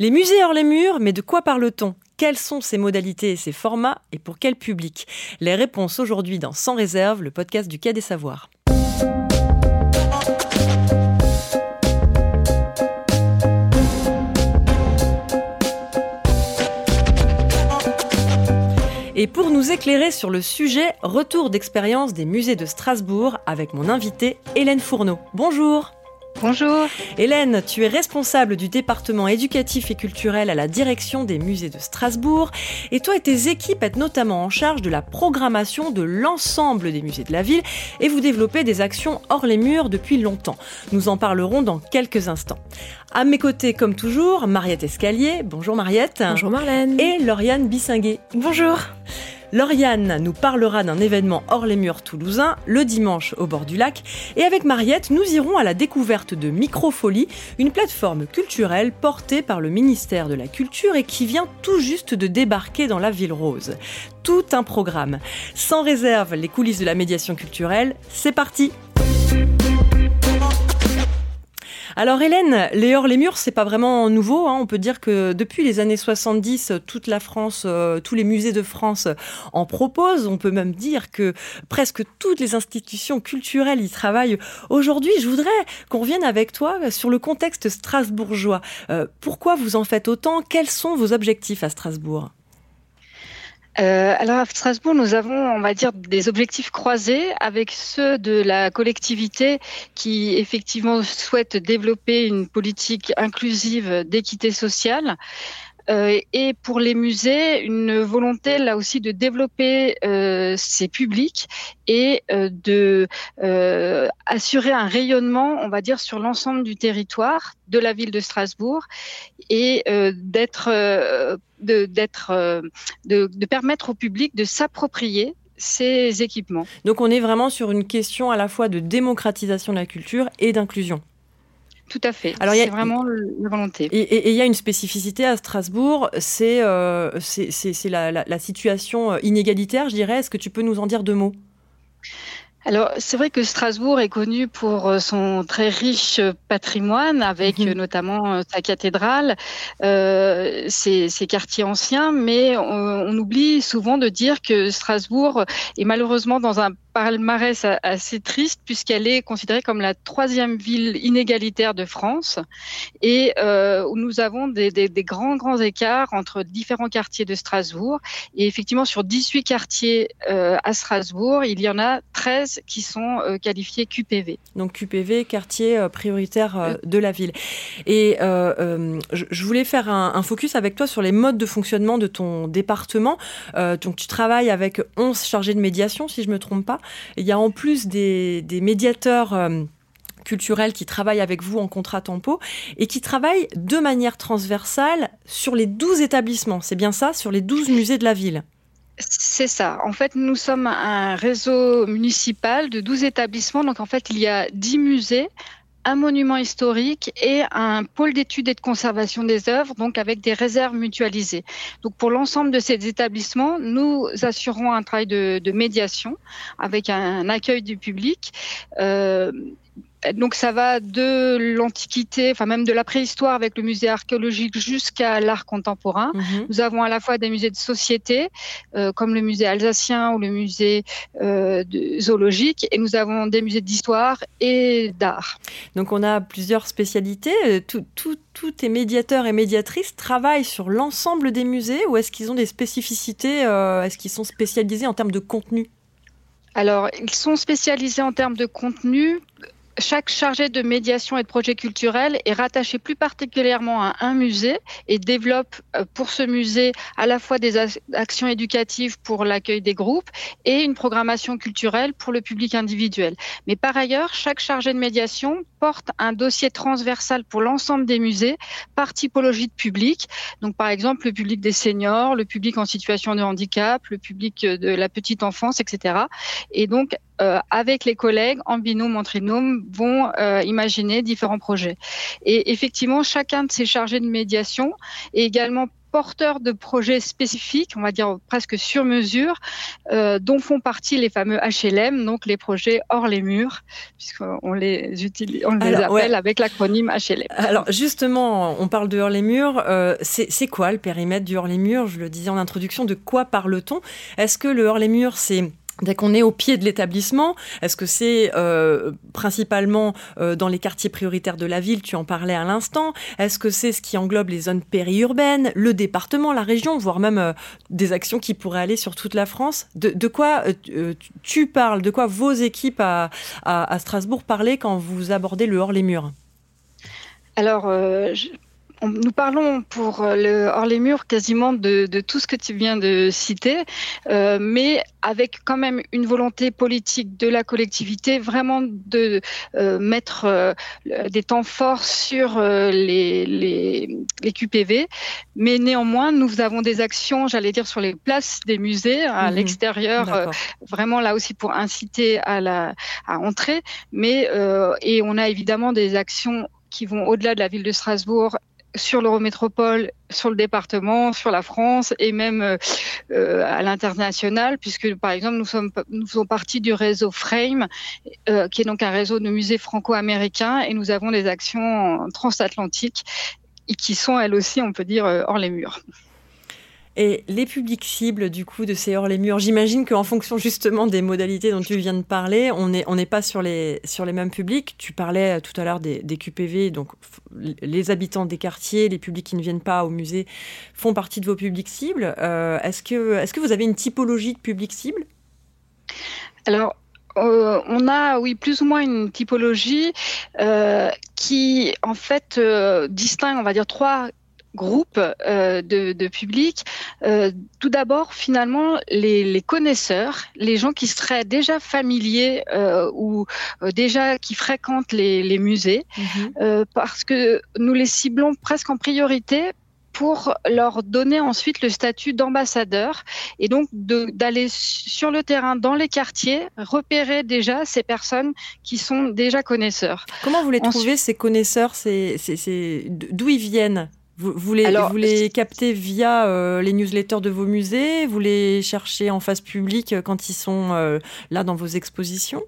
Les musées hors les murs, mais de quoi parle-t-on? Quelles sont ses modalités et ses formats? Et pour quel public? Les réponses aujourd'hui dans Sans réserve, le podcast du Quai des Savoirs. Et pour nous éclairer sur le sujet, retour d'expérience des musées de Strasbourg avec mon invitée Hélène Fourneau. Bonjour Bonjour. Hélène, tu es responsable du département éducatif et culturel à la direction des musées de Strasbourg. Et toi et tes équipes êtes notamment en charge de la programmation de l'ensemble des musées de la ville et vous développez des actions hors les murs depuis longtemps. Nous en parlerons dans quelques instants. À mes côtés, comme toujours, Mariette Escalier. Bonjour Mariette. Bonjour Marlène. Et Lauriane Bissinguet. Bonjour. Lauriane nous parlera d'un événement hors les murs toulousains le dimanche au bord du lac. Et avec Mariette, nous irons à la découverte de Microfolie, une plateforme culturelle portée par le ministère de la Culture et qui vient tout juste de débarquer dans la ville rose. Tout un programme. Sans réserve, les coulisses de la médiation culturelle, c'est parti! Alors Hélène, les hors les murs, c'est pas vraiment nouveau. Hein. On peut dire que depuis les années 70, toute la France, euh, tous les musées de France en proposent. On peut même dire que presque toutes les institutions culturelles y travaillent. Aujourd'hui, je voudrais qu'on revienne avec toi sur le contexte strasbourgeois. Euh, pourquoi vous en faites autant? Quels sont vos objectifs à Strasbourg? Euh, alors à Strasbourg, nous avons, on va dire, des objectifs croisés avec ceux de la collectivité qui effectivement souhaite développer une politique inclusive d'équité sociale. Euh, et pour les musées, une volonté là aussi de développer euh, ces publics et euh, de assurer un rayonnement, on va dire, sur l'ensemble du territoire de la ville de Strasbourg et d'être, de permettre au public de s'approprier ces équipements. Donc on est vraiment sur une question à la fois de démocratisation de la culture et d'inclusion. Tout à fait. Alors, c'est vraiment la volonté. Et il y a une spécificité à Strasbourg, c'est euh, la, la, la, situation inégalitaire, je dirais. Est-ce que tu peux nous en dire deux mots? Alors, c'est vrai que Strasbourg est connu pour euh, son très riche patrimoine, avec mmh. notamment euh, sa cathédrale, euh, ses, ses, quartiers anciens, mais on, on, oublie souvent de dire que Strasbourg est malheureusement dans un palmarès assez triste puisqu'elle est considérée comme la troisième ville inégalitaire de France. Et euh, où nous avons des, des, des, grands grands écarts entre différents quartiers de Strasbourg. Et effectivement sur 18 quartiers euh, à Strasbourg il y en a 13 qui sont euh, qualifiés QPV. Donc QPV quartier prioritaire de la ville. Et je, je, voulais faire un, un, focus avec toi sur les modes de fonctionnement de ton département. Donc tu travailles avec 11 chargés de médiation si je me trompe pas il y a en plus des, médiateurs euh, culturels qui travaillent avec vous en contrat tempo et qui travaillent de manière transversale sur les 12 établissements. C'est bien ça, sur les 12 musées de la ville c'est ça. En fait, nous sommes un réseau municipal de 12 établissements. Donc, en fait, il y a 10 musées un monument historique et un pôle d'études et de conservation des œuvres, donc avec des réserves mutualisées. Donc pour l'ensemble de ces établissements, nous assurons un travail de, médiation avec un, accueil du public. Euh, donc ça va de l'Antiquité, enfin même de la préhistoire avec le musée archéologique jusqu'à l'art contemporain. Mmh. Nous avons à la fois des musées de société, euh, comme le musée alsacien ou le musée euh, de zoologique, et nous avons des musées d'histoire et d'art. Donc on a plusieurs spécialités. Tous tout, tout tes médiateurs et médiatrices travaillent sur l'ensemble des musées ou est-ce qu'ils ont des spécificités euh, Est-ce qu'ils sont spécialisés en termes de contenu? Alors, ils sont spécialisés en termes de contenu chaque chargé de médiation et de projet culturel est rattaché plus particulièrement à un musée et développe euh, pour ce musée à la fois des actions éducatives pour l'accueil des groupes et une programmation culturelle pour le public individuel. Mais par ailleurs, chaque chargé de médiation porte un dossier transversal pour l'ensemble des musées par typologie de public. Donc par exemple le public des seniors, le public en situation de handicap, le public de la petite enfance, etc. Et donc euh, avec les collègues en binôme, en trinôme, vont euh, imaginer différents projets. Et effectivement, chacun de ces chargés de médiation est également porteurs de projets spécifiques, on va dire presque sur mesure, euh, dont font partie les fameux HLM, donc les projets hors les murs, puisqu'on les, utilise, on les appelle avec l'acronyme HLM. Alors justement, on parle de hors les murs. Euh, c'est quoi le périmètre du hors les murs? Je le disais en introduction, de quoi parle-t-on? Est-ce que le hors les murs, c'est Dès qu'on est au pied de l'établissement, est-ce que c'est euh, principalement euh, dans les quartiers prioritaires de la ville, tu en parlais à l'instant. Est-ce que c'est ce qui englobe les zones périurbaines, le département, la région, voire même euh, des actions qui pourraient aller sur toute la France? De, quoi tu parles De quoi vos équipes à, Strasbourg parlaient quand vous abordez le hors-les-murs alors, nous parlons pour euh, le hors les murs quasiment de, tout ce que tu viens de citer, euh, mais avec quand même une volonté politique de la collectivité vraiment de euh, mettre des temps forts sur les, les, QPV. Mais néanmoins, nous avons des actions, j'allais dire, sur les places des musées à mhm. l'extérieur, vraiment là aussi pour inciter à, la, à entrer. Mais, et on a évidemment des actions qui vont au-delà de la ville de Strasbourg sur l'Eurométropole, sur le département, sur la France et même euh, euh, à l'international, puisque par exemple nous, sommes, nous faisons partie du réseau Frame, euh, qui est donc un réseau de musées franco-américains, et nous avons des actions transatlantiques qui sont elles aussi, on peut dire, hors les murs. Et les publics cibles, du coup, de ces hors les murs, j'imagine qu'en fonction justement des modalités dont tu viens de parler, on n'est pas sur les, mêmes publics. Tu parlais euh, tout à l'heure des, QPV, donc les habitants des quartiers, les publics qui ne viennent pas au musée font partie de vos publics cibles. Euh, est-ce que, est que vous avez une typologie de public cible? Alors, euh, on a, oui, plus ou moins une typologie qui, en fait, distingue, on va dire, trois groupe euh, de, de, public. Euh, tout d'abord, finalement, les, connaisseurs, les gens qui seraient déjà familiers euh, ou déjà qui fréquentent les, musées, mhm. parce que nous les ciblons presque en priorité pour leur donner ensuite le statut d'ambassadeur et donc d'aller sur le terrain dans les quartiers repérer déjà ces personnes qui sont déjà connaisseurs. Comment vous les trouvez ces connaisseurs D'où ils viennent? Vous, les, captez via euh, les newsletters de vos musées? Vous les cherchez en face publique euh, quand ils sont euh, là dans vos expositions?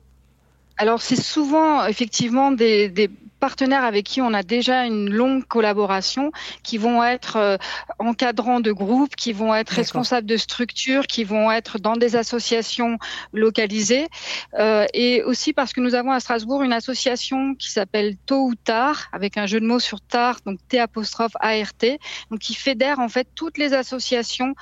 Alors c'est souvent effectivement des, partenaires avec qui on a déjà une longue collaboration, qui vont être euh, encadrants de groupes, qui vont être responsables de structures, qui vont être dans des associations localisées. Euh, et aussi parce que nous avons à Strasbourg une association qui s'appelle Tôt ou Tard, avec un jeu de mots sur tard, donc T apostrophe ART, donc qui fédère en fait toutes les associations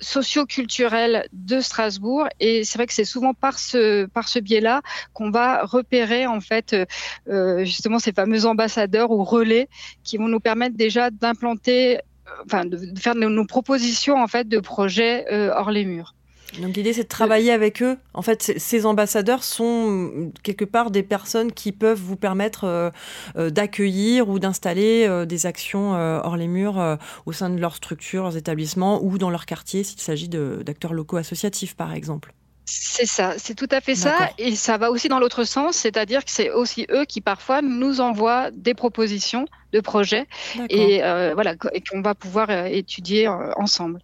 socio-culturel de Strasbourg et c'est vrai que c'est souvent par ce par ce biais-là qu'on va repérer en fait euh, euh, justement ces fameux ambassadeurs ou relais qui vont nous permettre déjà d'implanter euh, enfin de, faire nos, propositions en fait de projets hors les murs. Donc l'idée c'est de travailler avec eux. En fait, ces ambassadeurs sont mm, quelque part des personnes qui peuvent vous permettre euh, euh, d'accueillir ou d'installer euh, des actions hors les murs au sein de leurs structures, leurs établissements ou dans leur quartier s'il s'agit d'acteurs locaux associatifs par exemple. C'est ça, c'est tout à fait ça. Et ça va aussi dans l'autre sens, c'est-à-dire que c'est aussi eux qui parfois nous envoient des propositions de projets et euh, voilà et qu'on va pouvoir euh, étudier euh, ensemble.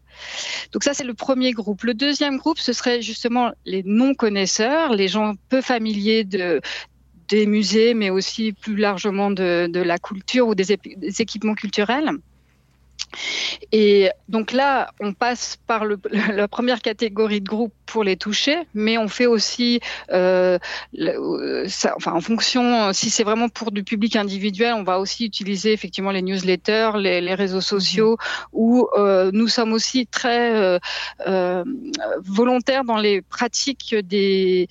Donc ça c'est le premier groupe. Le deuxième groupe ce serait justement les non connaisseurs, les gens peu familiers de des musées, mais aussi plus largement de, la culture ou des équipements culturels. Et donc là, on passe par le, la première catégorie de groupe pour les toucher, mais on fait aussi, euh, ça, enfin en fonction, si c'est vraiment pour du public individuel, on va aussi utiliser effectivement les newsletters, les, les réseaux sociaux, mmh. où euh, nous sommes aussi très euh, euh, volontaires dans les pratiques des,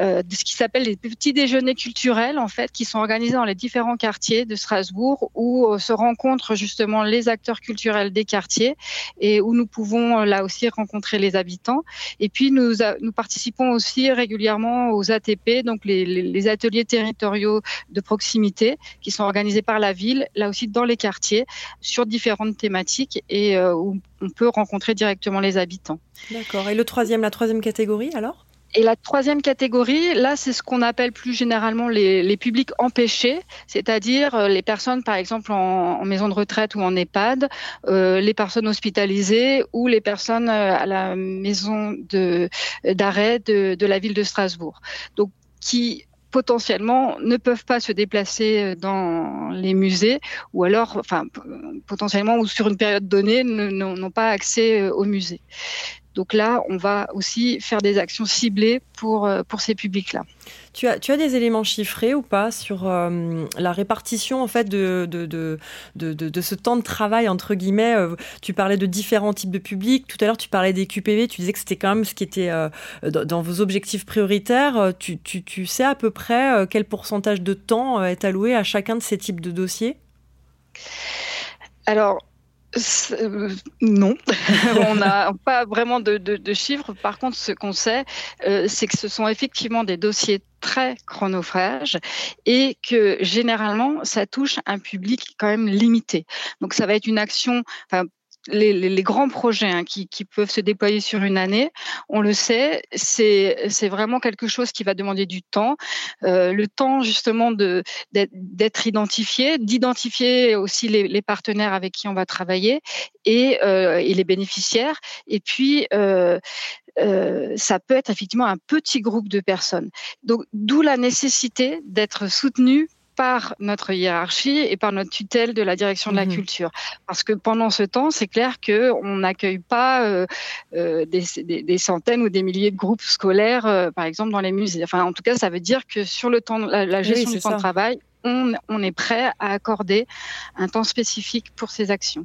euh, de ce qui s'appelle les petits déjeuners culturels, en fait, qui sont organisés dans les différents quartiers de Strasbourg, où euh, se rencontrent justement les acteurs culturels des quartiers et où nous pouvons là aussi rencontrer les habitants. Et puis nous, participons aussi régulièrement aux ATP, donc les, ateliers territoriaux de proximité qui sont organisés par la ville, là aussi dans les quartiers, sur différentes thématiques et euh, où on peut rencontrer directement les habitants. D'accord. Et le troisième, la troisième catégorie alors? Et la troisième catégorie, là, c'est ce qu'on appelle plus généralement les, publics empêchés, c'est-à-dire euh, les personnes, par exemple, en, maison de retraite ou en EHPAD, euh, les personnes hospitalisées ou les personnes euh, à la maison d'arrêt de, la ville de Strasbourg. Donc, qui potentiellement ne peuvent pas se déplacer dans les musées ou alors, enfin, potentiellement ou sur une période donnée, n'ont pas accès au musée. Donc là, on va aussi faire des actions ciblées pour, euh, pour ces publics-là. Tu as, tu as des éléments chiffrés ou pas sur euh, la répartition en fait de de, de, de, ce temps de travail entre guillemets euh, Tu parlais de différents types de publics. Tout à l'heure, tu parlais des QPV. Tu disais que c'était quand même ce qui était dans, vos objectifs prioritaires. Tu, tu, tu, sais à peu près quel pourcentage de temps est alloué à chacun de ces types de dossiers? Alors, euh, non, on n'a pas vraiment de, chiffres. Par contre, ce qu'on sait, euh, c'est que ce sont effectivement des dossiers très chronophages et que généralement, ça touche un public quand même limité. Donc, ça va être une action, les, grands projets hein, qui, peuvent se déployer sur une année, on le sait, c'est vraiment quelque chose qui va demander du temps, euh, le temps justement d'être identifié, d'identifier aussi les, partenaires avec qui on va travailler et, euh, les bénéficiaires, et puis euh, ça peut être effectivement un petit groupe de personnes. Donc, d'où la nécessité d'être soutenu par notre hiérarchie et par notre tutelle de la direction de la mhm. culture. Parce que pendant ce temps, c'est clair qu'on n'accueille pas euh, euh, des, centaines ou des milliers de groupes scolaires, euh, par exemple, dans les musées. Enfin, en tout cas, ça veut dire que sur le temps, la, gestion du temps de travail, on, on est prêt à accorder un temps spécifique pour ces actions.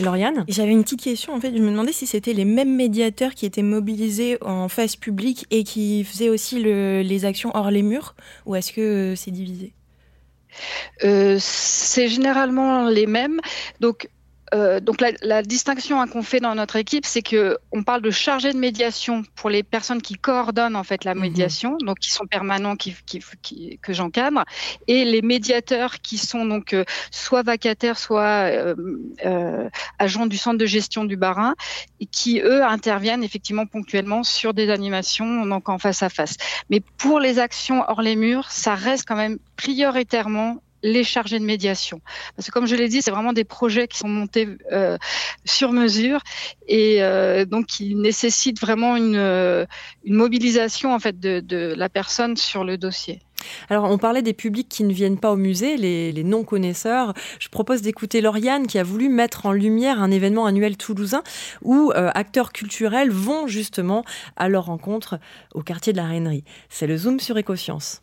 Lauriane? J'avais une petite question. En fait, je me demandais si c'était les mêmes médiateurs qui étaient mobilisés en face publique et qui faisaient aussi les actions hors les murs, ou est-ce que c'est divisé? Euh, c'est généralement les mêmes. Donc, euh, donc la, distinction hein, qu'on fait dans notre équipe, c'est que on parle de chargé de médiation pour les personnes qui coordonnent en fait la mhm. médiation, donc qui sont permanents, qui, qui, que j'encadre, et les médiateurs qui sont donc euh, soit vacataires, soit euh, agents du centre de gestion du Barin, et qui eux interviennent effectivement ponctuellement sur des animations donc en face à face. Mais pour les actions hors les murs, ça reste quand même prioritairement les chargés de médiation. Parce que comme je l'ai dit, c'est vraiment des projets qui sont montés euh, sur mesure et euh, donc qui nécessitent vraiment une, euh, mobilisation en fait de, la personne sur le dossier. Alors, on parlait des publics qui ne viennent pas au musée, les, non-connaisseurs. Je propose d'écouter Lauriane qui a voulu mettre en lumière un événement annuel toulousain où acteurs culturels vont justement à leur rencontre au quartier de la Rainerie. C'est le Zoom sur Écoscience.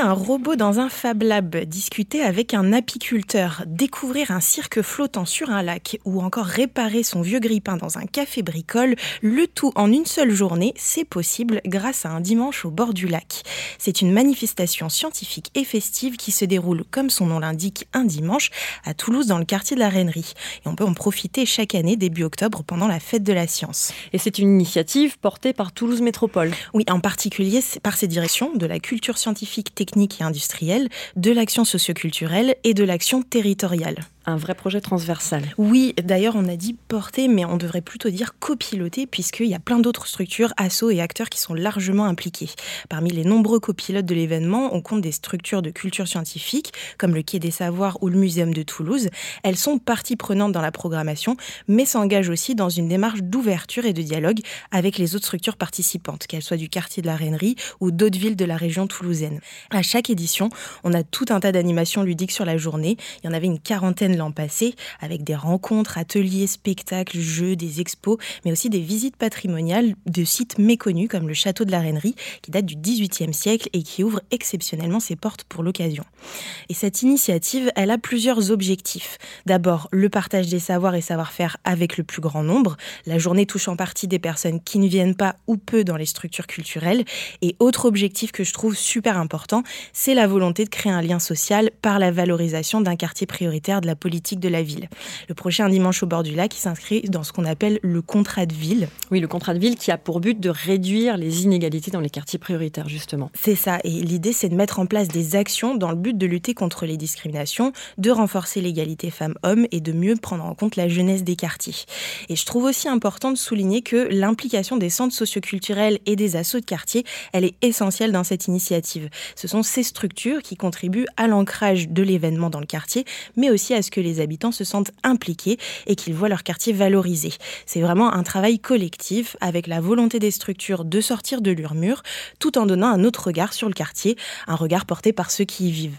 Un robot dans un Fab Lab, discuter avec un apiculteur, découvrir un cirque flottant sur un lac ou encore réparer son vieux grippin dans un café bricole, le tout en une seule journée, c'est possible grâce à un dimanche au bord du lac. C'est une manifestation scientifique et festive qui se déroule, comme son nom l'indique, un dimanche à Toulouse dans le quartier de la Rainerie. Et on peut en profiter chaque année début octobre pendant la fête de la science. Et c'est une initiative portée par Toulouse Métropole. Oui, en particulier par ses directions de la culture scientifique, technique technique et industrielle, de l'action socioculturelle et de l'action territoriale un vrai projet transversal. Oui, d'ailleurs, on a dit porter, mais on devrait plutôt dire copiloter, puisqu'il y a plein d'autres structures, assos et acteurs qui sont largement impliqués. Parmi les nombreux copilotes de l'événement, on compte des structures de culture scientifique, comme le Quai des Savoirs ou le Muséum de Toulouse. Elles sont partie prenante dans la programmation, mais s'engagent aussi dans une démarche d'ouverture et de dialogue avec les autres structures participantes, qu'elles soient du quartier de la Rainerie ou d'autres villes de la région toulousaine. À chaque édition, on a tout un tas d'animations ludiques sur la journée. Il y en avait une quarantaine l'an passé, avec des rencontres, ateliers, spectacles, jeux, des expos, mais aussi des visites patrimoniales de sites méconnus comme le château de la Rainerie, qui date du XVIIIe siècle et qui ouvre exceptionnellement ses portes pour l'occasion. Et cette initiative, elle a plusieurs objectifs. D'abord, le partage des savoirs et savoir-faire avec le plus grand nombre. La journée touche en partie des personnes qui ne viennent pas ou peu dans les structures culturelles. Et autre objectif que je trouve super important, c'est la volonté de créer un lien social par la valorisation d'un quartier prioritaire de la politique de la ville. Le projet Un dimanche au bord du lac, qui s'inscrit dans ce qu'on appelle le contrat de ville. Oui, le contrat de ville qui a pour but de réduire les inégalités dans les quartiers prioritaires, justement. C'est ça. Et l'idée, c'est de mettre en place des actions dans le but de lutter contre les discriminations, de renforcer l'égalité femmes-hommes et de mieux prendre en compte la jeunesse des quartiers. Et je trouve aussi important de souligner que l'implication des centres socioculturels et des assauts de quartier, elle est essentielle dans cette initiative. Ce sont ces structures qui contribuent à l'ancrage de l'événement dans le quartier, mais aussi à ce que les habitants se sentent impliqués et qu'ils voient leur quartier valorisé. C'est vraiment un travail collectif avec la volonté des structures de sortir de leur mur tout en donnant un autre regard sur le quartier, un regard porté par ceux qui y vivent.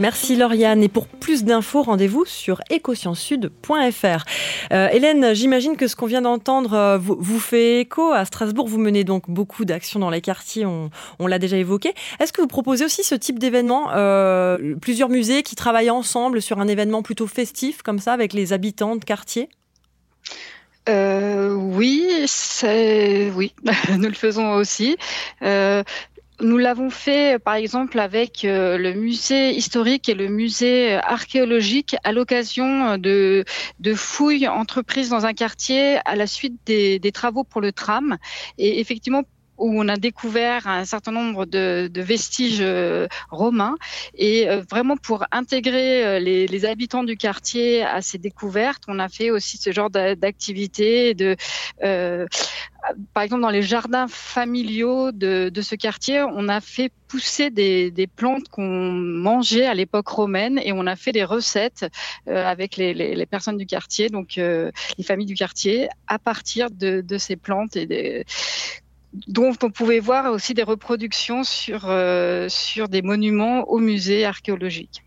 Merci Lauriane. Et pour plus d'infos, rendez-vous sur ecosciencesud.fr. Euh, Hélène, j'imagine que ce qu'on vient d'entendre euh, vous, fait écho. À Strasbourg, vous menez donc beaucoup d'actions dans les quartiers, on, l'a déjà évoqué. Est-ce que vous proposez aussi ce type d'événement euh, Plusieurs musées qui travaillent ensemble sur un événement plutôt festif, comme ça, avec les habitants de quartier? Oui, c'est oui, nous le faisons aussi. Nous l'avons fait, par exemple, avec euh, le musée historique et le musée archéologique à l'occasion de, fouilles entreprises dans un quartier à la suite des, des travaux pour le tram. Et effectivement, où on a découvert un certain nombre de, vestiges euh, romains. Et euh, vraiment pour intégrer euh, les, habitants du quartier à ces découvertes, on a fait aussi ce genre d'activité. De, par exemple, dans les jardins familiaux de, ce quartier, on a fait pousser des, plantes qu'on mangeait à l'époque romaine et on a fait des recettes avec les, personnes du quartier, donc les familles du quartier, à partir de, de ces plantes et des dont on pouvait voir aussi des reproductions sur, euh, sur des monuments au musée archéologique.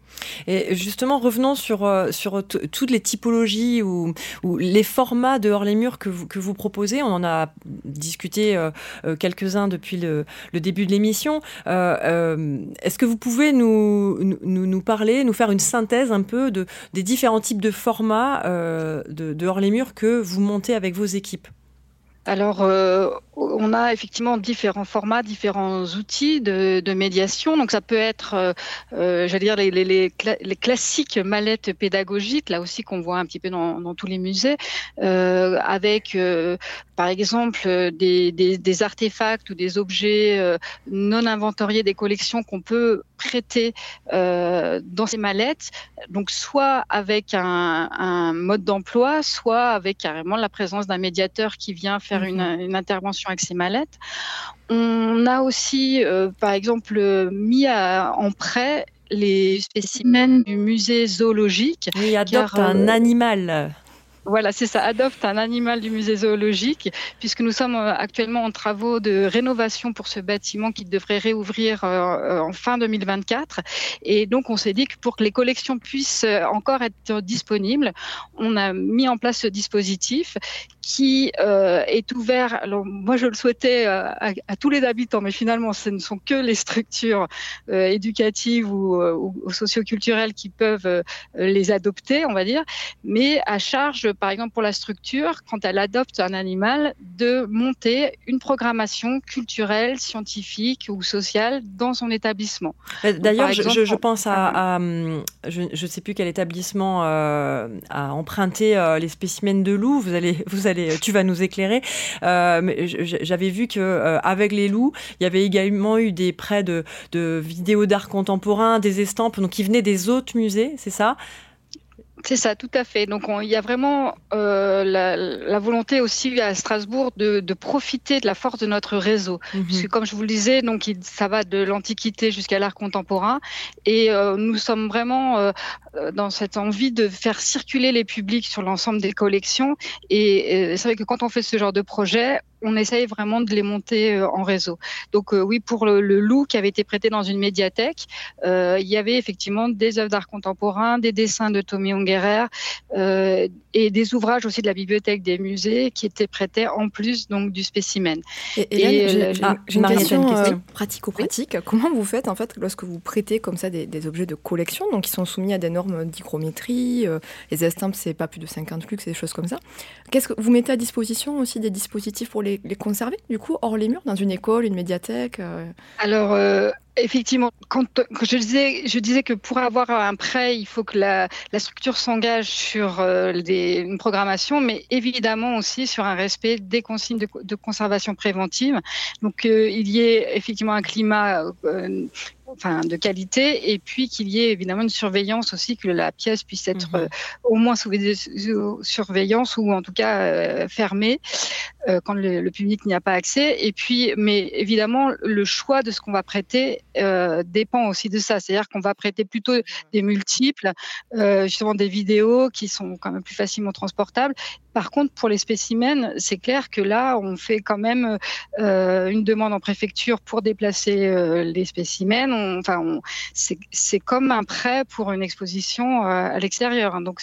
Et justement, revenons sur, euh, sur toutes les typologies ou, les formats de hors les murs que vous, que vous proposez. On en a discuté euh, quelques-uns depuis le, début de l'émission. Est-ce que vous pouvez nous, nous, parler, nous faire une synthèse un peu de, des différents types de formats de, de hors les murs que vous montez avec vos équipes? Alors, euh, on a effectivement différents formats, différents outils de, de médiation. Donc, ça peut être, euh, euh j'allais dire, les, les, les, classiques mallettes pédagogiques, là aussi qu'on voit un petit peu dans, dans tous les musées, euh, avec, euh, par exemple, des, des, des, artefacts ou des objets non inventoriés des collections qu'on peut prêter dans ces mallettes. Donc, soit avec un, un mode d'emploi, soit avec carrément la présence d'un médiateur qui vient faire Mhm. une, intervention avec ces mallettes. On a aussi, euh, par exemple, mis en prêt les spécimens du musée zoologique. Oui, adopte un euh, animal. Voilà, c'est ça, adopte un animal du musée zoologique, puisque nous sommes euh, actuellement en travaux de rénovation pour ce bâtiment qui devrait réouvrir en fin 2024. Et donc, on s'est dit que pour que les collections puissent encore être disponibles, on a mis en place ce dispositif qui euh, est ouvert. Alors moi je le souhaitais euh, à, tous les habitants, mais finalement ce ne sont que les structures euh, éducatives ou, ou, socioculturelles qui peuvent les adopter, on va dire. Mais à charge, par exemple pour la structure, quand elle adopte un animal, de monter une programmation culturelle, scientifique ou sociale dans son établissement. D'ailleurs, je, je, pense à, je ne sais plus quel établissement a emprunté les spécimens de loups. Vous allez vous allez tu vas nous éclairer. Euh, j'avais vu que euh, avec les loups, il y avait également eu des prêts de, de vidéos d'art contemporain, des estampes, donc qui venaient des autres musées, c'est ça? C'est ça, tout à fait. Donc il y a vraiment euh, la, volonté aussi à Strasbourg de, profiter de la force de notre réseau, mhm. puisque comme je vous le disais, donc ça va de l'Antiquité jusqu'à l'art contemporain, et euh, nous sommes vraiment euh, dans cette envie de faire circuler les publics sur l'ensemble des collections. Et c'est vrai que quand on fait ce genre de projet, on essaye vraiment de les monter euh, en réseau. Donc euh, oui, pour le, loup qui avait été prêté dans une médiathèque, euh, il y avait effectivement des œuvres d'art contemporain, des dessins de Tommy Ungerer et des ouvrages aussi de la bibliothèque des musées qui étaient prêtés en plus donc du spécimen. Et, j'ai une, question, pratico-pratique. Comment vous faites en fait lorsque vous prêtez comme ça des, objets de collection, donc qui sont soumis à des normes normes d'hygrométrie. les estampes, c'est pas plus de 50 lux, des choses comme ça. Qu'est-ce que vous mettez à disposition aussi des dispositifs pour les, conserver, du coup, hors les murs, dans une école, une médiathèque Alors, Effectivement, quand, je, disais, que pour avoir un prêt, il faut que la, structure s'engage sur euh, une programmation, mais évidemment aussi sur un respect des consignes de, conservation préventive. Donc, euh, il y ait effectivement un climat euh, enfin, de qualité, et puis qu'il y ait évidemment une surveillance aussi, que la pièce puisse être mhm. euh, au moins sous surveillance ou en tout cas euh, fermée euh, quand le, public n'y a pas accès. Et puis, mais évidemment, le choix de ce qu'on va prêter dépend aussi de ça. C'est-à-dire qu'on va prêter plutôt des multiples, justement des vidéos qui sont quand même plus facilement transportables, par contre, pour les spécimens, c'est clair que là, on fait quand même euh, une demande en préfecture pour déplacer euh, les spécimens. enfin, c'est comme un prêt pour une exposition euh, à l'extérieur. Hein. donc,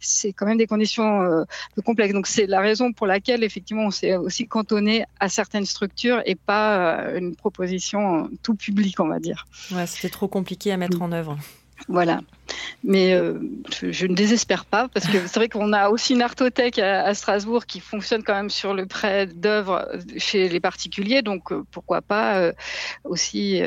c'est quand même des conditions complexes. Donc, c'est la raison pour laquelle, effectivement, on s'est aussi cantonné à certaines structures et pas une proposition tout public, on va dire. Ouais, c'était trop compliqué à mettre en œuvre. Voilà. Mais euh, je, ne désespère pas parce que c'est vrai qu'on a aussi une artothèque à, Strasbourg qui fonctionne quand même sur le prêt d'œuvres chez les particuliers. Donc euh, pourquoi pas euh, aussi.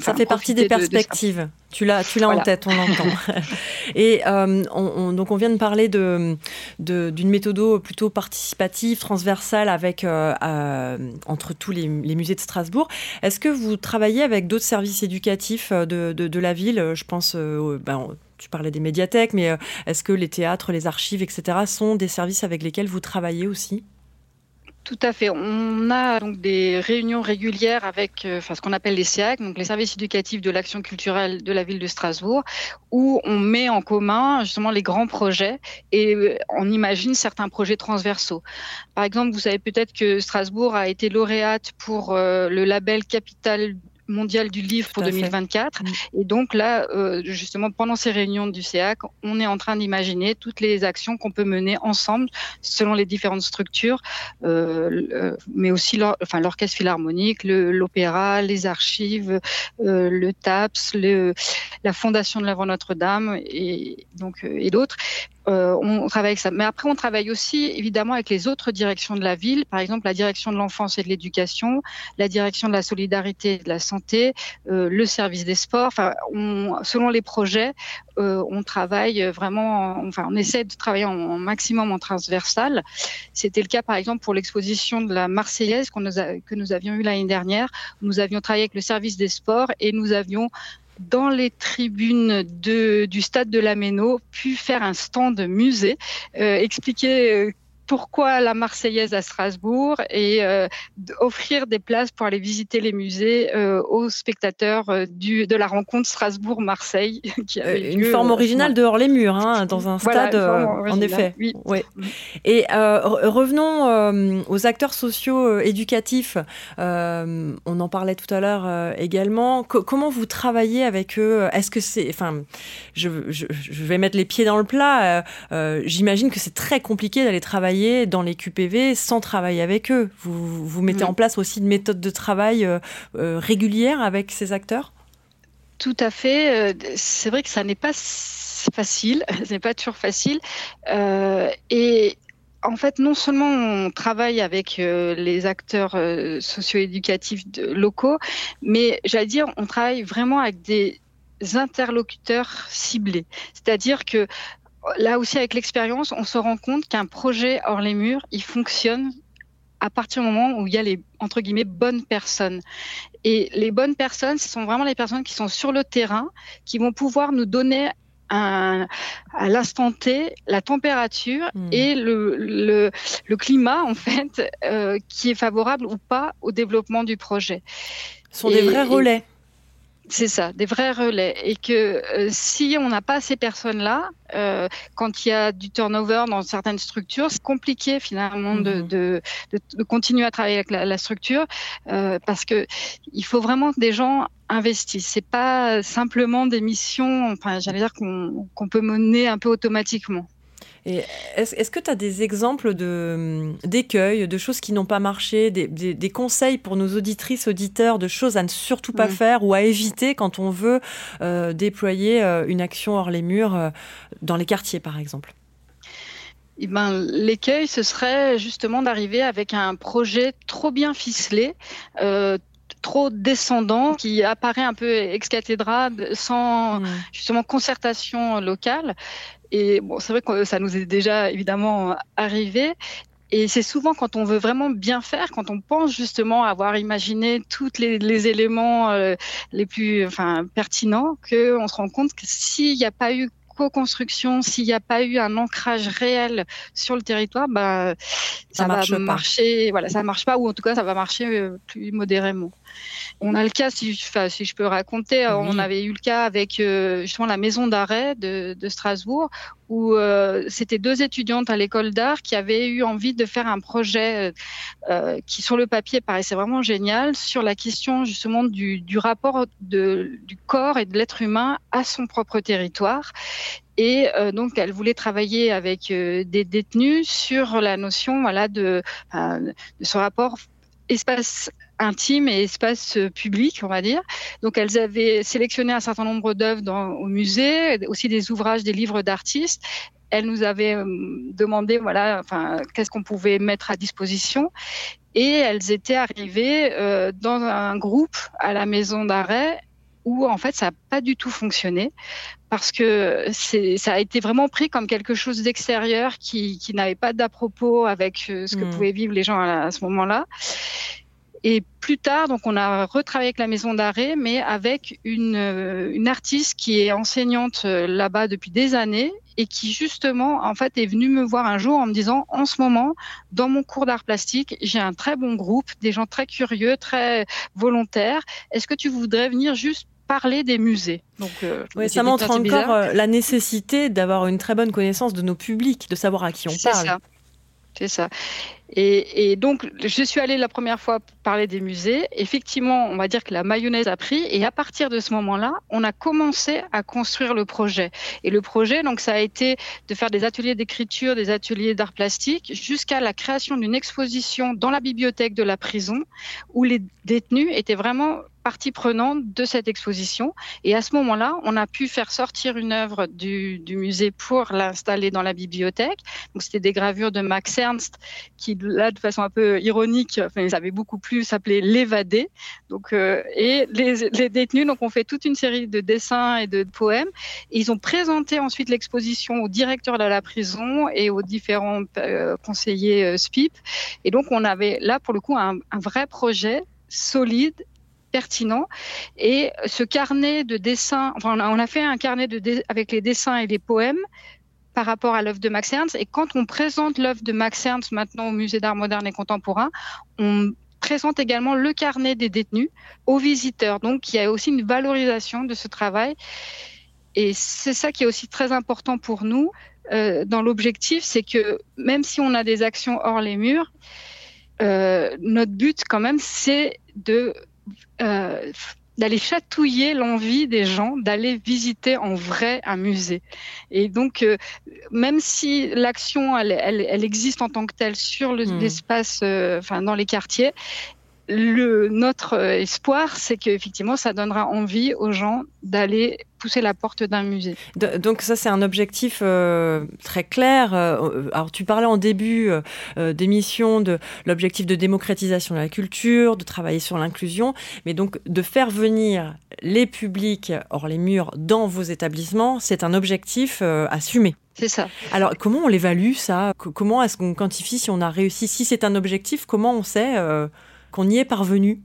Ça fait partie des perspectives. tu l'as, tu l'as en tête, on l'entend. Et on, donc on vient de parler de, d'une méthode plutôt participative, transversale avec entre tous les, musées de Strasbourg. Est-ce que vous travaillez avec d'autres services éducatifs de, de la ville je pense, euh, ben, tu parlais des médiathèques, mais euh, est-ce que les théâtres, les archives, etc., sont des services avec lesquels vous travaillez aussi? Tout à fait. On a donc des réunions régulières avec euh, enfin, ce qu'on appelle les SIAC, donc les services éducatifs de l'action culturelle de la ville de Strasbourg, où on met en commun justement les grands projets et on imagine certains projets transversaux. Par exemple, vous savez peut-être que Strasbourg a été lauréate pour le label Capital mondial du livre pour 2024. Mm. Et donc là, euh, justement, pendant ces réunions du CEAC, on est en train d'imaginer toutes les actions qu'on peut mener ensemble selon les différentes structures, euh, mais aussi l'orchestre philharmonique, l'opéra, les archives, euh, le TAPS, le, la Fondation de l'Avant Notre-Dame et, donc, et d'autres. Euh, on travaille avec ça. Mais après, on travaille aussi évidemment avec les autres directions de la ville, par exemple la direction de l'enfance et de l'éducation, la direction de la solidarité et de la santé, euh, le service des sports. Enfin, on, selon les projets, euh, on travaille vraiment, enfin, on essaie de travailler en, maximum en transversal. C'était le cas, par exemple, pour l'exposition de la Marseillaise que nous avions eue l'année dernière. Nous avions travaillé avec le service des sports et nous avions dans les tribunes de, du stade de la Méno, pu faire un stand musée, euh, expliquer euh, pourquoi la Marseillaise à Strasbourg et euh, offrir des places pour aller visiter les musées euh, aux spectateurs euh, du, de la rencontre Strasbourg-Marseille. Une forme originale de hors les murs, hein, dans un stade, en effet. Oui. Mm. Et revenons aux acteurs sociaux éducatifs. on en parlait tout à l'heure également. comment vous travaillez avec eux? Est-ce que c'est, enfin, je, je, je, vais mettre les pieds dans le plat. J'imagine que c'est très compliqué d'aller travailler dans les QPV sans travailler avec eux. Vous, vous mettez mm. en place aussi une méthode de travail euh, euh, régulière avec ces acteurs? Tout à fait. Euh, c'est vrai que ça n'est pas facile, ce n'est pas toujours facile. et en fait, non seulement on travaille avec les acteurs socio-éducatifs locaux, mais j'allais dire, on travaille vraiment avec des interlocuteurs ciblés. C'est-à-dire que là aussi, avec l'expérience, on se rend compte qu'un projet hors les murs, il fonctionne à partir du moment où il y a les entre guillemets bonnes personnes. Et les bonnes personnes, ce sont vraiment les personnes qui sont sur le terrain, qui vont pouvoir nous donner un, à l'instant T la température hmm. et le, le, le, climat en fait euh, qui est favorable ou pas au développement du projet. Ce sont des vrais relais. C'est ça, des vrais relais. Et que euh, si on n'a pas ces personnes-là, euh, quand il y a du turnover dans certaines structures, c'est compliqué finalement de, mhm. continuer à travailler avec la, structure euh, parce que il faut vraiment que des gens investissent. C'est pas simplement des missions, enfin, j'allais dire qu'on peut mener un peu automatiquement. Est-ce que tu as des exemples d'écueils, de choses qui n'ont pas marché, des, conseils pour nos auditrices, auditeurs, de choses à ne surtout pas faire ou à éviter quand on veut euh, déployer euh, une action hors les murs euh, dans les quartiers, par exemple? Eh ben, L'écueil, ce serait justement d'arriver avec un projet trop bien ficelé, trop descendant, qui apparaît un peu ex cathedra, sans mmh. justement concertation locale. Et bon, c'est vrai que ça nous est déjà évidemment arrivé. Et c'est souvent quand on veut vraiment bien faire, quand on pense justement avoir imaginé tous les, éléments euh, les plus pertinents, qu'on se rend compte que s'il n'y a pas eu co-construction, s'il n'y a pas eu un ancrage réel sur le territoire, bah, ça, va marcher. Voilà, ça marche pas, ou en tout cas, ça va marcher euh, plus modérément. On a le cas, si, si je peux raconter, on avait eu le cas avec euh, justement la maison d'arrêt de, Strasbourg, où euh, c'était deux étudiantes à l'école d'art qui avaient eu envie de faire un projet qui, sur le papier, paraissait vraiment génial, sur la question justement du, rapport du corps et de l'être humain à son propre territoire. Et donc, elle voulait travailler avec des détenus sur la notion voilà, de, de ce rapport espace intime et espace euh, public, on va dire. Donc, elles avaient sélectionné un certain nombre d'œuvres au musée, aussi des ouvrages, des livres d'artistes. Elles nous avaient euh, demandé, voilà, enfin, qu'est-ce qu'on pouvait mettre à disposition. Et elles étaient arrivées euh, dans un groupe à la maison d'arrêt où en fait ça n'a pas du tout fonctionné parce que ça a été vraiment pris comme quelque chose d'extérieur qui, n'avait pas d'à propos avec ce que hmm. pouvaient vivre les gens à ce moment-là. Et plus tard, donc on a retravaillé avec la maison d'arrêt, mais avec une, euh, une artiste qui est enseignante euh, là-bas depuis des années et qui justement en fait est venue me voir un jour en me disant en ce moment dans mon cours d'art plastique j'ai un très bon groupe des gens très curieux très volontaires est-ce que tu voudrais venir juste parler des musées? Donc, euh, ça montre encore la nécessité d'avoir une très bonne connaissance de nos publics, de savoir à qui on parle. Ça. C'est ça. Et, donc, je suis allée la première fois parler des musées. Effectivement, on va dire que la mayonnaise a pris. Et à partir de ce moment-là, on a commencé à construire le projet. Et le projet, donc, ça a été de faire des ateliers d'écriture, des ateliers d'art plastique, jusqu'à la création d'une exposition dans la bibliothèque de la prison, où les détenus étaient vraiment partie prenante de cette exposition. Et à ce moment-là, on a pu faire sortir une œuvre du, musée pour l'installer dans la bibliothèque. Donc, c'était des gravures de Max Ernst qui, là, de façon un peu ironique, enfin, ils avaient beaucoup plus s'appelait L'évadé. Donc, euh, et les, détenus, donc, ont fait toute une série de dessins et de, poèmes. Ils ont présenté ensuite l'exposition au directeur de la prison et aux différents euh, conseillers euh, SPIP. Et donc, on avait là, pour le coup, un, un vrai projet solide pertinent. Et ce carnet de dessins, enfin, on a fait un carnet de avec les dessins et les poèmes par rapport à l'œuvre de Max Ernst. Et quand on présente l'œuvre de Max Ernst maintenant au Musée d'art moderne et contemporain, on présente également le carnet des détenus aux visiteurs. Donc, il y a aussi une valorisation de ce travail. Et c'est ça qui est aussi très important pour nous euh, dans l'objectif, c'est que même si on a des actions hors les murs, euh, notre but quand même, c'est de euh, d'aller chatouiller l'envie des gens d'aller visiter en vrai un musée. Et donc, euh, même si l'action, elle, elle, existe en tant que telle sur hmm. l'espace, euh, enfin dans les quartiers, le, notre espoir, c'est qu'effectivement, ça donnera envie aux gens d'aller pousser la porte d'un musée. donc ça, c'est un objectif euh, très clair. Euh, alors tu parlais en début euh, d'émission de l'objectif de démocratisation de la culture, de travailler sur l'inclusion, mais donc de faire venir les publics hors les murs dans vos établissements, c'est un objectif assumé. C'est ça. Alors, comment on l'évalue, ça? Comment est-ce qu'on quantifie si on a réussi? Si c'est un objectif, comment on sait qu'on y est parvenu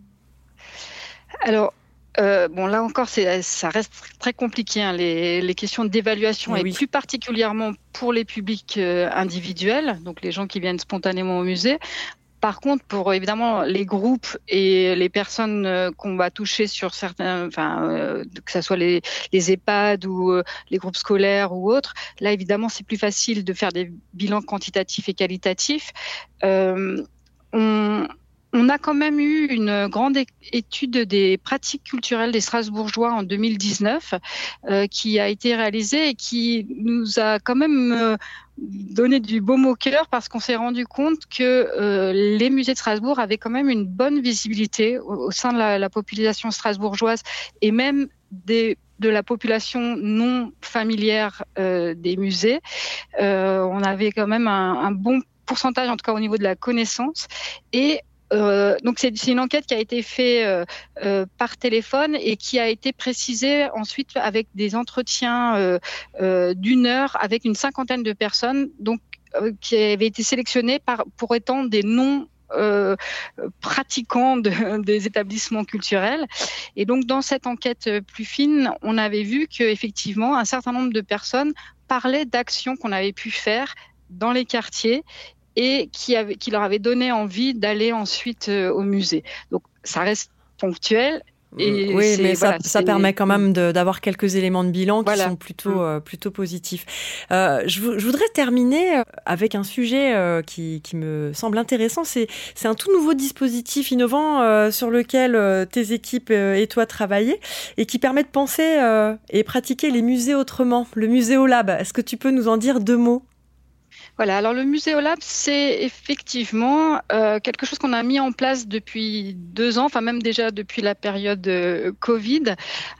Alors, euh, bon, là encore, ça reste très compliqué, hein, les, questions d'évaluation, et plus particulièrement pour les publics euh, individuels, donc les gens qui viennent spontanément au musée. Par contre, pour évidemment les groupes et les personnes euh, qu'on va toucher sur certains, enfin, que ce soit les, les EHPAD ou les groupes scolaires ou autres, là évidemment c'est plus facile de faire des bilans quantitatifs et qualitatifs. on, on a quand même eu une grande étude des pratiques culturelles des Strasbourgeois en 2019 euh, qui a été réalisée et qui nous a quand même euh, donné du baume au cœur parce qu'on s'est rendu compte que les musées de Strasbourg avaient quand même une bonne visibilité au, sein de la, population strasbourgeoise et même de la population non familière des musées. on avait quand même un, un, bon pourcentage, en tout cas au niveau de la connaissance. Et euh, donc c'est une enquête qui a été faite euh, euh, par téléphone et qui a été précisée ensuite avec des entretiens d'une heure avec une cinquantaine de personnes, donc qui avaient été sélectionnées pour étant des non pratiquants de, des établissements culturels. Et donc, dans cette enquête plus fine, on avait vu qu'effectivement, un certain nombre de personnes parlaient d'actions qu'on avait pu faire dans les quartiers et qui, avait, qui leur avait donné envie d'aller ensuite euh, au musée. Donc ça reste ponctuel, et oui, mais ça, ça permet quand même d'avoir quelques éléments de bilan qui sont plutôt, mm. euh, plutôt positifs. Euh, je, je, voudrais terminer avec un sujet euh, qui, qui, me semble intéressant. C'est un tout nouveau dispositif innovant euh, sur lequel tes équipes et toi travaillez et qui permet de penser et pratiquer les musées autrement, le Muséolab. Est-ce que tu peux nous en dire deux mots? Voilà, alors le Muséolab, c'est effectivement euh, quelque chose qu'on a mis en place depuis deux ans, enfin même déjà depuis la période euh, Covid,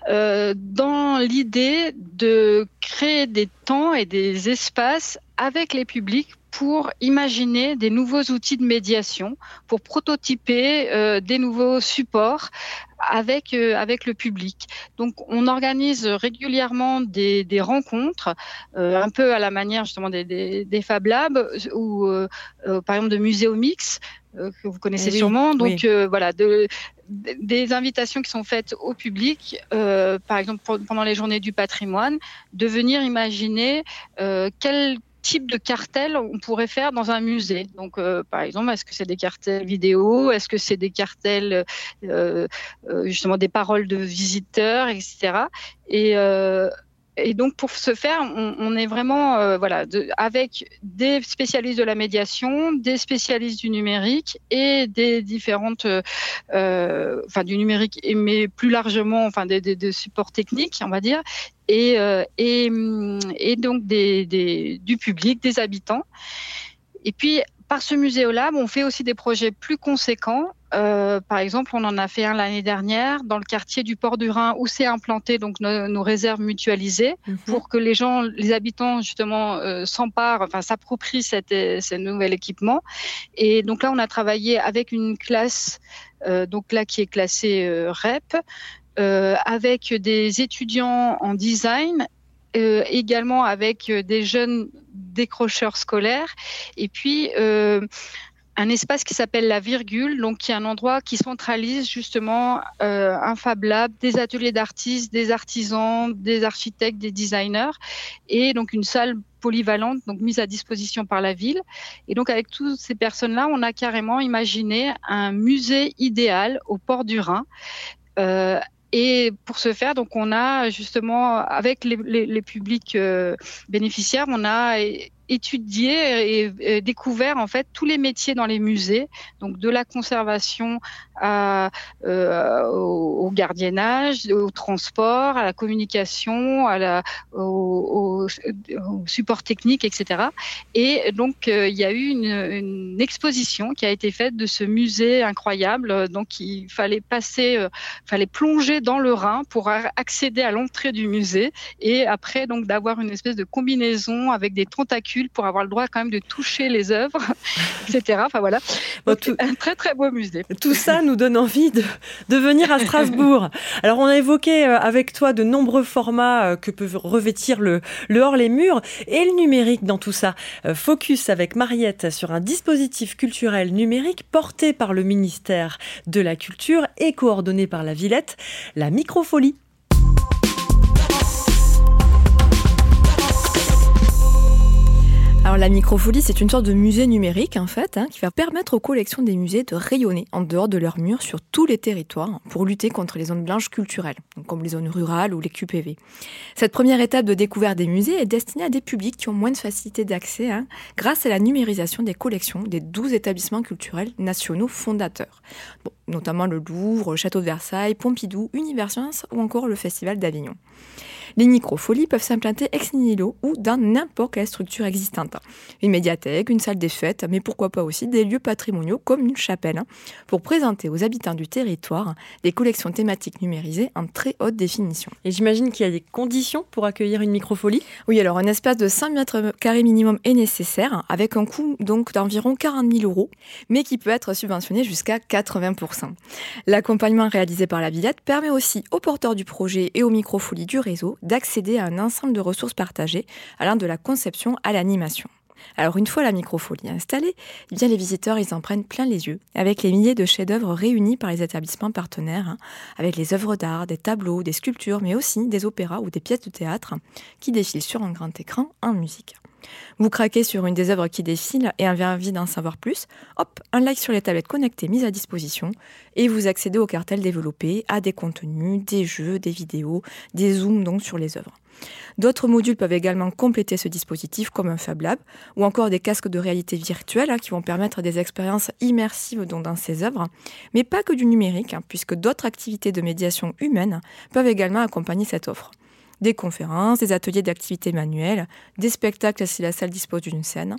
euh, dans l'idée de créer des temps et des espaces avec les publics pour imaginer des nouveaux outils de médiation, pour prototyper euh, des nouveaux supports avec, euh, avec le public. Donc, on organise régulièrement des, des rencontres, euh, un peu à la manière justement des, des, des Fab Labs ou par exemple de Muséomix, que vous connaissez eh sûrement. Donc, voilà, de, des invitations qui sont faites au public, euh, par exemple pendant les journées du patrimoine, de venir imaginer euh, quel de cartel on pourrait faire dans un musée. Donc, euh, par exemple, est-ce que c'est des cartels vidéo? Est-ce que c'est des cartels, euh, euh, justement, des paroles de visiteurs, etc. Et et donc pour ce faire, on, est vraiment euh, voilà de, avec des spécialistes de la médiation, des spécialistes du numérique et des différentes, euh, enfin du numérique, mais plus largement, enfin des, des, des supports techniques, on va dire, et, euh, et, et, donc des, des, du public, des habitants. Et puis par ce musée au lab, on fait aussi des projets plus conséquents euh, par exemple, on en a fait un l'année dernière dans le quartier du Port du Rhin où c'est implanté donc nos, réserves mutualisées mhm. pour que les gens, les habitants justement euh, s'emparent, enfin s'approprient cet, ce nouvel équipement. Et donc là, on a travaillé avec une classe, euh, donc là qui est classée REP, avec des étudiants en design également avec des jeunes décrocheurs scolaires et puis un espace qui s'appelle la virgule, donc qui est un endroit qui centralise justement euh, un Fab Lab, des ateliers d'artistes, des artisans, des architectes, des designers, et donc une salle polyvalente, donc mise à disposition par la ville. Et donc avec toutes ces personnes-là, on a carrément imaginé un musée idéal au port du Rhin. Euh, et pour ce faire, donc on a justement avec les, les, les publics euh, bénéficiaires, on a étudié et, découvert en fait tous les métiers dans les musées, donc de la conservation euh, au, gardiennage, au transport, à la communication, à la, au, support technique, etc. Et donc euh, il y a eu une, une, exposition qui a été faite de ce musée incroyable. Donc il fallait passer, euh, fallait plonger dans le Rhin pour accéder à l'entrée du musée et après donc d'avoir une espèce de combinaison avec des tentacules pour avoir le droit quand même de toucher les œuvres, etc. Enfin voilà, un très très beau musée. Tout ça nous donne envie de, de venir à Strasbourg. Alors on a évoqué euh, avec toi de nombreux formats euh, que peuvent revêtir le, le hors les murs et le numérique dans tout ça. Euh, focus avec Mariette sur un dispositif culturel numérique porté par le ministère de la Culture et coordonné par la Villette, la Microfolie. La microfolie, c'est une sorte de musée numérique en fait, hein, qui va permettre aux collections des musées de rayonner en dehors de leurs murs sur tous les territoires pour lutter contre les zones blanches culturelles, comme les zones rurales ou les QPV. Cette première étape de découverte des musées est destinée à des publics qui ont moins de facilité d'accès hein, grâce à la numérisation des collections des 12 établissements culturels nationaux fondateurs, notamment le Louvre, le Château de Versailles, Pompidou, Univers ou encore le Festival d'Avignon. Les microfolies peuvent s'implanter ex nihilo ou dans n'importe quelle structure existante. Une médiathèque, une salle des fêtes, mais pourquoi pas aussi des lieux patrimoniaux comme une chapelle, pour présenter aux habitants du territoire des collections thématiques numérisées en très haute définition. Et j'imagine qu'il y a des conditions pour accueillir une microfolie Oui, alors un espace de 5 mètres carrés minimum est nécessaire, avec un coût donc d'environ 40 000 euros, mais qui peut être subventionné jusqu'à 80%. L'accompagnement réalisé par la Villette permet aussi aux porteurs du projet et aux microfolies du réseau d'accéder à un ensemble de ressources partagées allant de la conception à l'animation. Alors une fois la microfolie installée, eh bien les visiteurs ils en prennent plein les yeux avec les milliers de chefs-d'œuvre réunis par les établissements partenaires, hein, avec les œuvres d'art, des tableaux, des sculptures, mais aussi des opéras ou des pièces de théâtre qui défilent sur un grand écran en musique. Vous craquez sur une des œuvres qui défilent et avez envie d'en savoir plus, hop, un like sur les tablettes connectées mises à disposition. Et vous accédez au cartel développé, à des contenus, des jeux, des vidéos, des zooms donc sur les œuvres. D'autres modules peuvent également compléter ce dispositif comme un Fab Lab ou encore des casques de réalité virtuelle hein, qui vont permettre des expériences immersives dans ces œuvres, mais pas que du numérique, hein, puisque d'autres activités de médiation humaine peuvent également accompagner cette offre des conférences, des ateliers d'activités manuelles, des spectacles si la salle dispose d'une scène.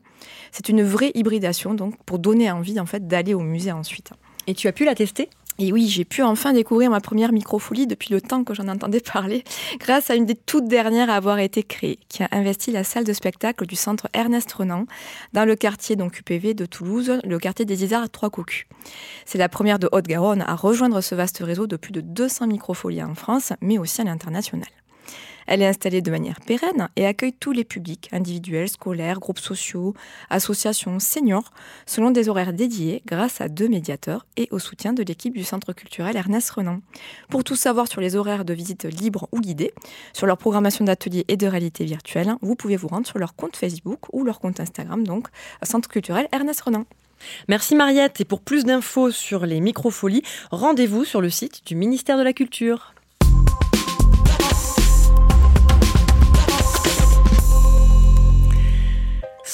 C'est une vraie hybridation donc pour donner envie en fait d'aller au musée ensuite. Et tu as pu la tester? Et oui, j'ai pu enfin découvrir ma première microfolie depuis le temps que j'en entendais parler, grâce à une des toutes dernières à avoir été créée, qui a investi la salle de spectacle du centre Ernest Renan, dans le quartier donc UPV de Toulouse, le quartier des Isards à Trois-Cocus. C'est la première de Haute-Garonne à rejoindre ce vaste réseau de plus de 200 microfolies en France, mais aussi à l'international. Elle est installée de manière pérenne et accueille tous les publics, individuels, scolaires, groupes sociaux, associations, seniors, selon des horaires dédiés grâce à deux médiateurs et au soutien de l'équipe du Centre culturel Ernest Renan. Pour tout savoir sur les horaires de visite libres ou guidées, sur leur programmation d'ateliers et de réalité virtuelle, vous pouvez vous rendre sur leur compte Facebook ou leur compte Instagram, donc Centre culturel Ernest Renan. Merci Mariette et pour plus d'infos sur les microfolies, rendez-vous sur le site du ministère de la Culture.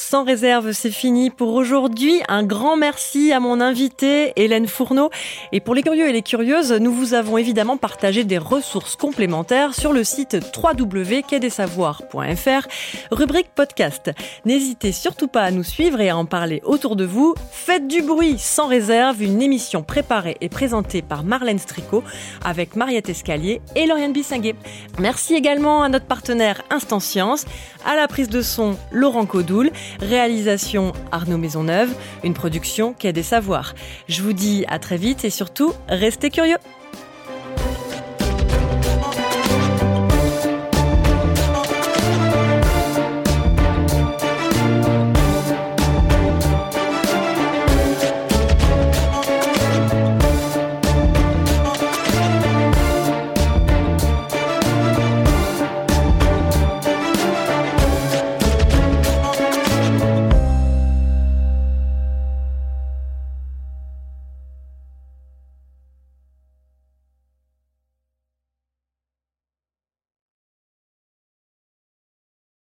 Sans réserve, c'est fini pour aujourd'hui. Un grand merci à mon invité Hélène Fourneau. Et pour les curieux et les curieuses, nous vous avons évidemment partagé des ressources complémentaires sur le site www.quai-des-savoirs.fr, rubrique podcast. N'hésitez surtout pas à nous suivre et à en parler autour de vous. Faites du bruit sans réserve, une émission préparée et présentée par Marlène Stricot avec Mariette Escalier et Lauriane Bissinguet. Merci également à notre partenaire Instant Science, à la prise de son Laurent Codoul, Réalisation Arnaud Maisonneuve, une production qui a des savoirs. Je vous dis à très vite et surtout, restez curieux.